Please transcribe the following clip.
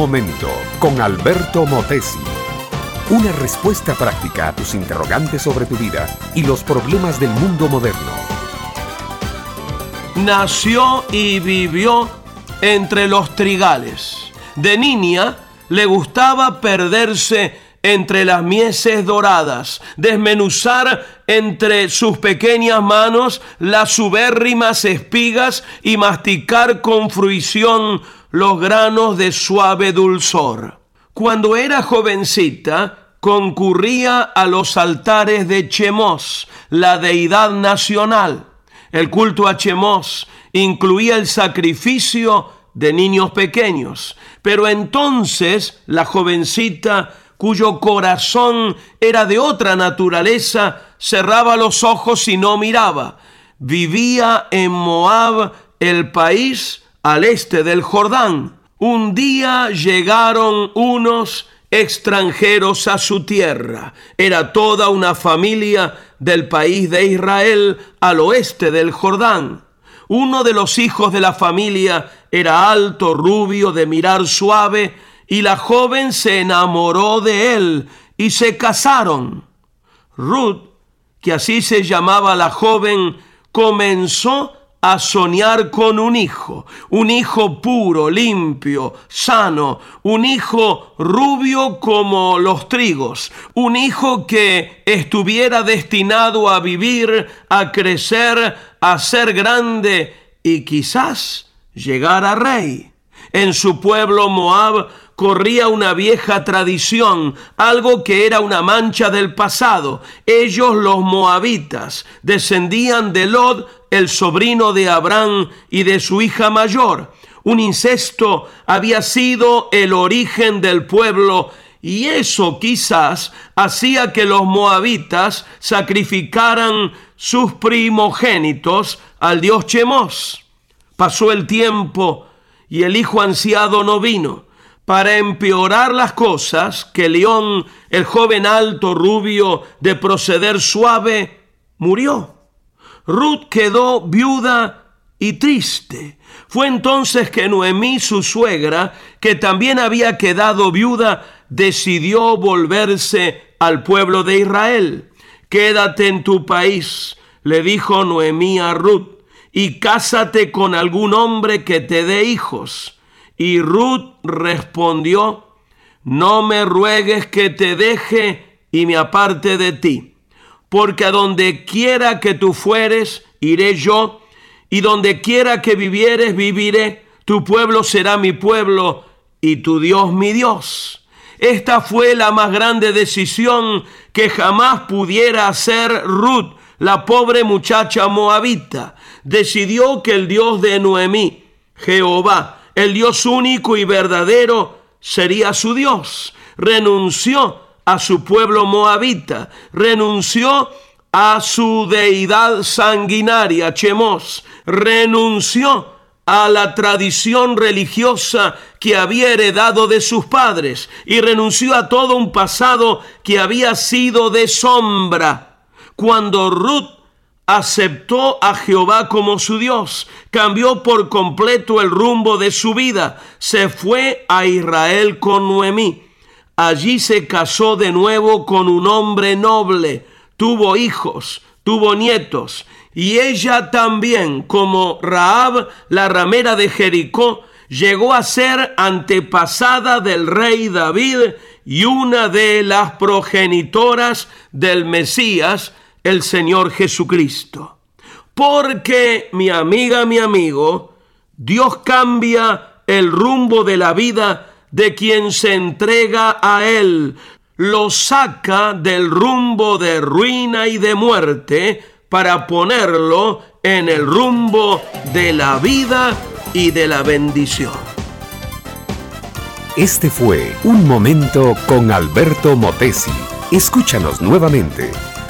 momento con Alberto Motesi. Una respuesta práctica a tus interrogantes sobre tu vida y los problemas del mundo moderno. Nació y vivió entre los trigales. De niña le gustaba perderse entre las mieses doradas, desmenuzar entre sus pequeñas manos las subérrimas espigas y masticar con fruición los granos de suave dulzor. Cuando era jovencita, concurría a los altares de Chemos, la deidad nacional. El culto a Chemos incluía el sacrificio de niños pequeños, pero entonces la jovencita cuyo corazón era de otra naturaleza, cerraba los ojos y no miraba. Vivía en Moab, el país al este del Jordán. Un día llegaron unos extranjeros a su tierra. Era toda una familia del país de Israel al oeste del Jordán. Uno de los hijos de la familia era alto, rubio, de mirar suave, y la joven se enamoró de él y se casaron. Ruth, que así se llamaba la joven, comenzó a soñar con un hijo, un hijo puro, limpio, sano, un hijo rubio como los trigos, un hijo que estuviera destinado a vivir, a crecer, a ser grande y quizás llegar a rey. En su pueblo Moab corría una vieja tradición, algo que era una mancha del pasado. Ellos, los moabitas, descendían de Lod, el sobrino de Abraham y de su hija mayor. Un incesto había sido el origen del pueblo y eso quizás hacía que los moabitas sacrificaran sus primogénitos al dios Chemos. Pasó el tiempo y el hijo ansiado no vino. Para empeorar las cosas, que León, el joven alto, rubio, de proceder suave, murió. Ruth quedó viuda y triste. Fue entonces que Noemí, su suegra, que también había quedado viuda, decidió volverse al pueblo de Israel. Quédate en tu país, le dijo Noemí a Ruth, y cásate con algún hombre que te dé hijos y Ruth respondió, no me ruegues que te deje y me aparte de ti, porque a donde quiera que tú fueres, iré yo, y donde quiera que vivieres, viviré, tu pueblo será mi pueblo y tu Dios mi Dios. Esta fue la más grande decisión que jamás pudiera hacer Ruth, la pobre muchacha moabita. Decidió que el Dios de Noemí, Jehová, el Dios único y verdadero sería su Dios. Renunció a su pueblo moabita, renunció a su deidad sanguinaria, Chemos, renunció a la tradición religiosa que había heredado de sus padres y renunció a todo un pasado que había sido de sombra. Cuando Ruth aceptó a Jehová como su Dios, cambió por completo el rumbo de su vida, se fue a Israel con Noemí. Allí se casó de nuevo con un hombre noble, tuvo hijos, tuvo nietos, y ella también, como Raab, la ramera de Jericó, llegó a ser antepasada del rey David y una de las progenitoras del Mesías, el Señor Jesucristo. Porque, mi amiga, mi amigo, Dios cambia el rumbo de la vida de quien se entrega a Él, lo saca del rumbo de ruina y de muerte para ponerlo en el rumbo de la vida y de la bendición. Este fue Un Momento con Alberto Motesi. Escúchanos nuevamente